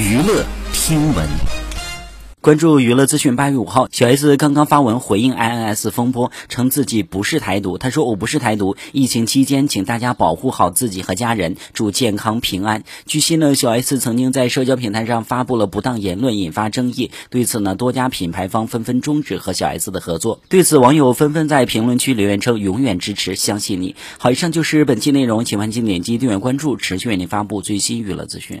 娱乐听闻。关注娱乐资讯。八月五号，小 S 刚刚发文回应 INS 风波，称自己不是台独。他说：“我不是台独。疫情期间，请大家保护好自己和家人，祝健康平安。”据悉呢，小 S 曾经在社交平台上发布了不当言论，引发争议。对此呢，多家品牌方纷纷终止和小 S 的合作。对此，网友纷纷在评论区留言称：“永远支持，相信你。”好，以上就是本期内容，请欢迎点击订阅关注，持续为您发布最新娱乐资讯。